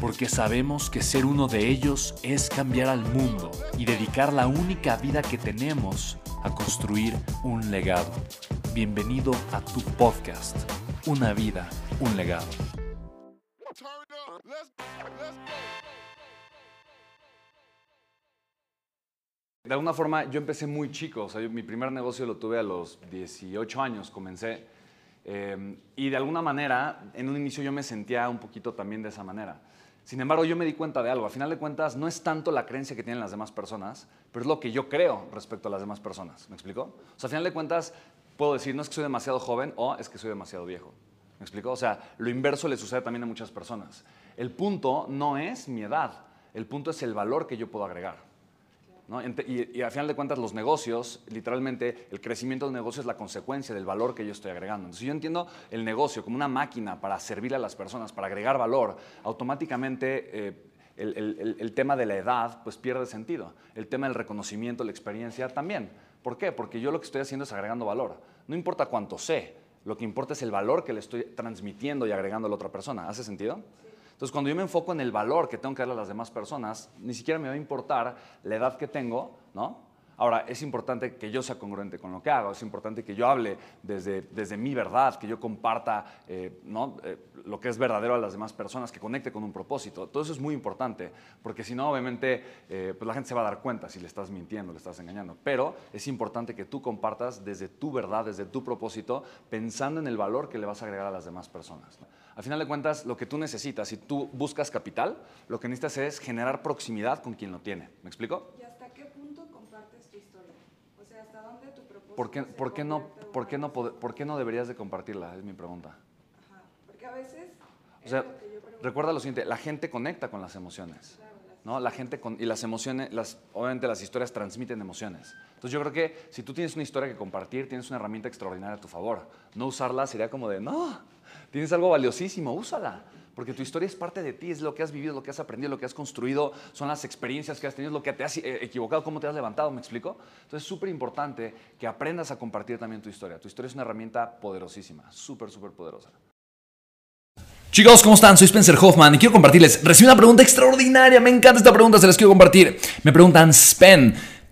porque sabemos que ser uno de ellos es cambiar al mundo y dedicar la única vida que tenemos a construir un legado. Bienvenido a tu podcast, Una vida, un legado. De alguna forma, yo empecé muy chico. O sea, mi primer negocio lo tuve a los 18 años, comencé. Eh, y de alguna manera, en un inicio yo me sentía un poquito también de esa manera. Sin embargo, yo me di cuenta de algo. A final de cuentas, no es tanto la creencia que tienen las demás personas, pero es lo que yo creo respecto a las demás personas. ¿Me explico? O sea, a final de cuentas, puedo decir, no es que soy demasiado joven o es que soy demasiado viejo. ¿Me explico? O sea, lo inverso le sucede también a muchas personas. El punto no es mi edad, el punto es el valor que yo puedo agregar. Y, a final de cuentas los negocios, literalmente el crecimiento del negocio es la consecuencia del valor que yo estoy agregando. Entonces yo entiendo el negocio como una máquina para servir a las personas, para agregar valor, automáticamente eh, el, tema de la edad pues pierde sentido. El tema del reconocimiento, la experiencia también. ¿Por qué? Porque yo lo que estoy haciendo es agregando valor. No importa cuánto sé, lo que importa es el valor que le estoy transmitiendo y agregando a la otra persona. ¿Hace sentido? Entonces, cuando yo me enfoco en el valor que tengo que darle a las demás personas, ni siquiera me va a importar la edad que tengo, ¿no? Ahora, es importante que yo sea congruente con lo que hago, es importante que yo hable desde, desde mi verdad, que yo comparta eh, ¿no? Eh, lo que es verdadero a las demás personas, que conecte con un propósito. Todo eso es muy importante, porque si no, obviamente, eh, pues la gente se va a dar cuenta si le estás mintiendo, le estás engañando. Pero es importante que tú compartas desde tu verdad, desde tu propósito, pensando en el valor que le vas a agregar a las demás personas. Al final de cuentas, lo que tú necesitas, si tú buscas capital, lo que necesitas es generar proximidad con quien lo tiene. ¿Me explico? ¿Por qué, por qué no, por, qué no, ¿Por qué no deberías de compartirla? Es mi pregunta. Ajá, porque a veces... O sea, recuerda lo siguiente, la gente conecta con las emociones. ¿no? La gente con, y las emociones, las, obviamente las historias transmiten emociones. Entonces yo creo que si tú tienes una historia que compartir, tienes una herramienta extraordinaria a tu favor. No usarla sería como de, no, tienes algo valiosísimo, úsala. Porque tu historia es parte de ti, es lo que has vivido, lo que has aprendido, lo que has construido, son las experiencias que has tenido, lo que te has eh, equivocado, cómo te has levantado, ¿me explico? Entonces es súper importante que aprendas a compartir también tu historia. Tu historia es una herramienta poderosísima, súper, súper poderosa. Chicos, ¿cómo están? Soy Spencer Hoffman y quiero compartirles. Recibí una pregunta extraordinaria, me encanta esta pregunta, se las quiero compartir. Me preguntan, Spen,